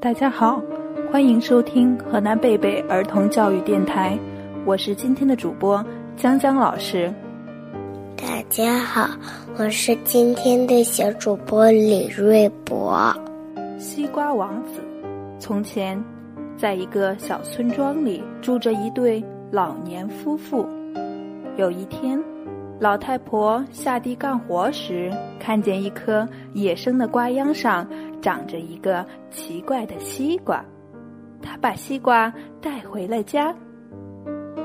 大家好，欢迎收听河南贝贝儿童教育电台，我是今天的主播江江老师。大家好，我是今天的小主播李瑞博。西瓜王子，从前，在一个小村庄里住着一对老年夫妇。有一天，老太婆下地干活时，看见一棵野生的瓜秧上。长着一个奇怪的西瓜，他把西瓜带回了家。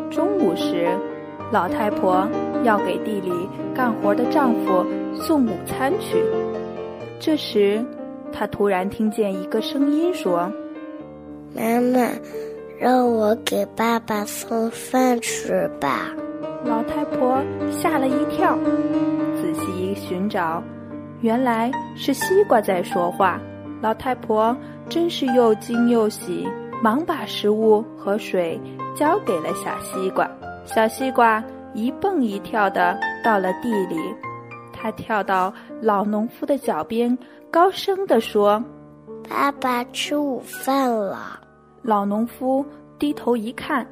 中午时，老太婆要给地里干活的丈夫送午餐去。这时，她突然听见一个声音说：“妈妈，让我给爸爸送饭吃吧。”老太婆吓了一跳，仔细一寻找。原来是西瓜在说话，老太婆真是又惊又喜，忙把食物和水交给了小西瓜。小西瓜一蹦一跳的到了地里，它跳到老农夫的脚边，高声地说：“爸爸吃午饭了。”老农夫低头一看，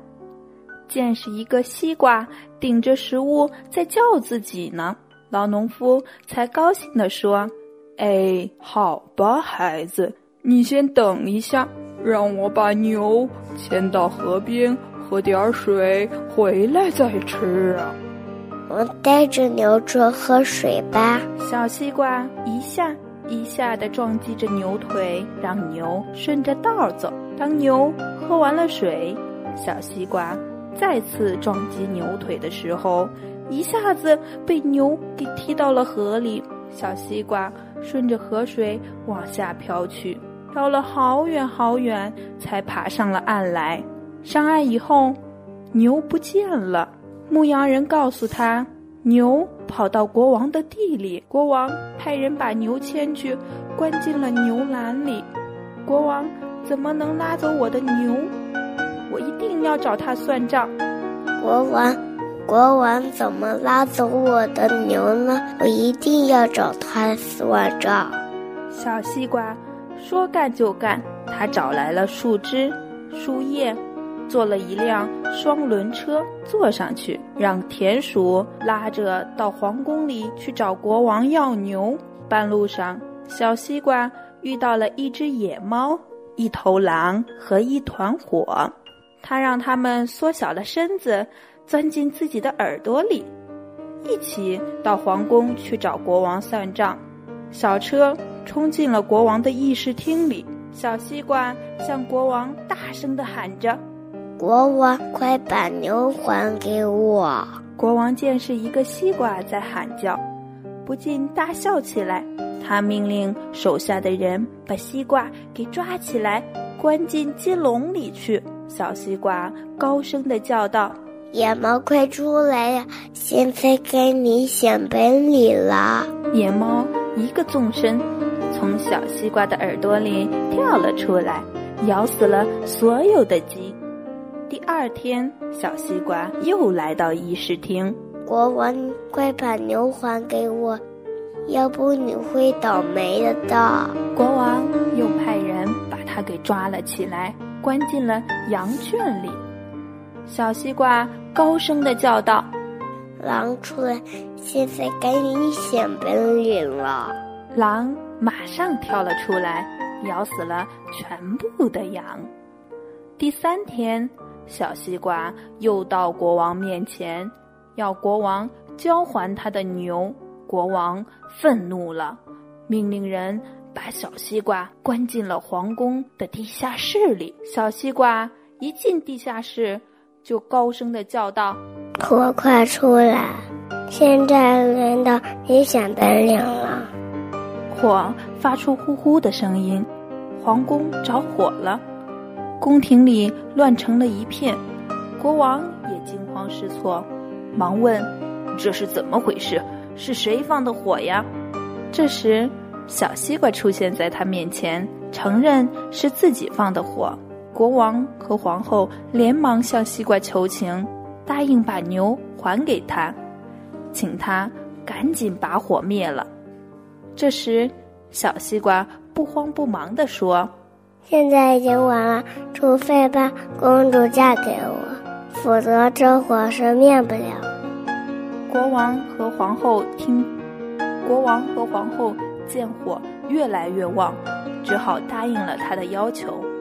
见是一个西瓜顶着食物在叫自己呢。老农夫才高兴地说：“哎，好吧，孩子，你先等一下，让我把牛牵到河边喝点水，回来再吃啊。”我带着牛去喝水吧。小西瓜一下一下的撞击着牛腿，让牛顺着道走。当牛喝完了水，小西瓜再次撞击牛腿的时候。一下子被牛给踢到了河里，小西瓜顺着河水往下飘去，飘了好远好远，才爬上了岸来。上岸以后，牛不见了。牧羊人告诉他，牛跑到国王的地里。国王派人把牛牵去，关进了牛栏里。国王怎么能拉走我的牛？我一定要找他算账。国王。国王怎么拉走我的牛呢？我一定要找他算账。小西瓜说干就干，他找来了树枝、树叶，做了一辆双轮车，坐上去，让田鼠拉着到皇宫里去找国王要牛。半路上，小西瓜遇到了一只野猫、一头狼和一团火，他让他们缩小了身子。钻进自己的耳朵里，一起到皇宫去找国王算账。小车冲进了国王的议事厅里，小西瓜向国王大声地喊着：“国王，快把牛还给我！”国王见是一个西瓜在喊叫，不禁大笑起来。他命令手下的人把西瓜给抓起来，关进鸡笼里去。小西瓜高声的叫道。野猫，快出来呀！现在该你显本领了。野猫一个纵身，从小西瓜的耳朵里跳了出来，咬死了所有的鸡。第二天，小西瓜又来到议事厅。国王，快把牛还给我，要不你会倒霉的。的国王又派人把他给抓了起来，关进了羊圈里。小西瓜。高声的叫道：“狼出来！现在该你显本领了。”狼马上跳了出来，咬死了全部的羊。第三天，小西瓜又到国王面前，要国王交还他的牛。国王愤怒了，命令人把小西瓜关进了皇宫的地下室里。小西瓜一进地下室。就高声的叫道：“火快出来！现在轮到你显本领了。”火发出呼呼的声音，皇宫着火了，宫廷里乱成了一片。国王也惊慌失措，忙问：“这是怎么回事？是谁放的火呀？”这时，小西瓜出现在他面前承认是自己放的火。国王和皇后连忙向西瓜求情答应把牛还给他请他赶紧把火灭了。这时小西瓜不慌不忙地说现在已经晚了除非把公主嫁给我否则这火是灭不了。国王和皇后听国王和皇后见火越来越旺只好答应了他的要求。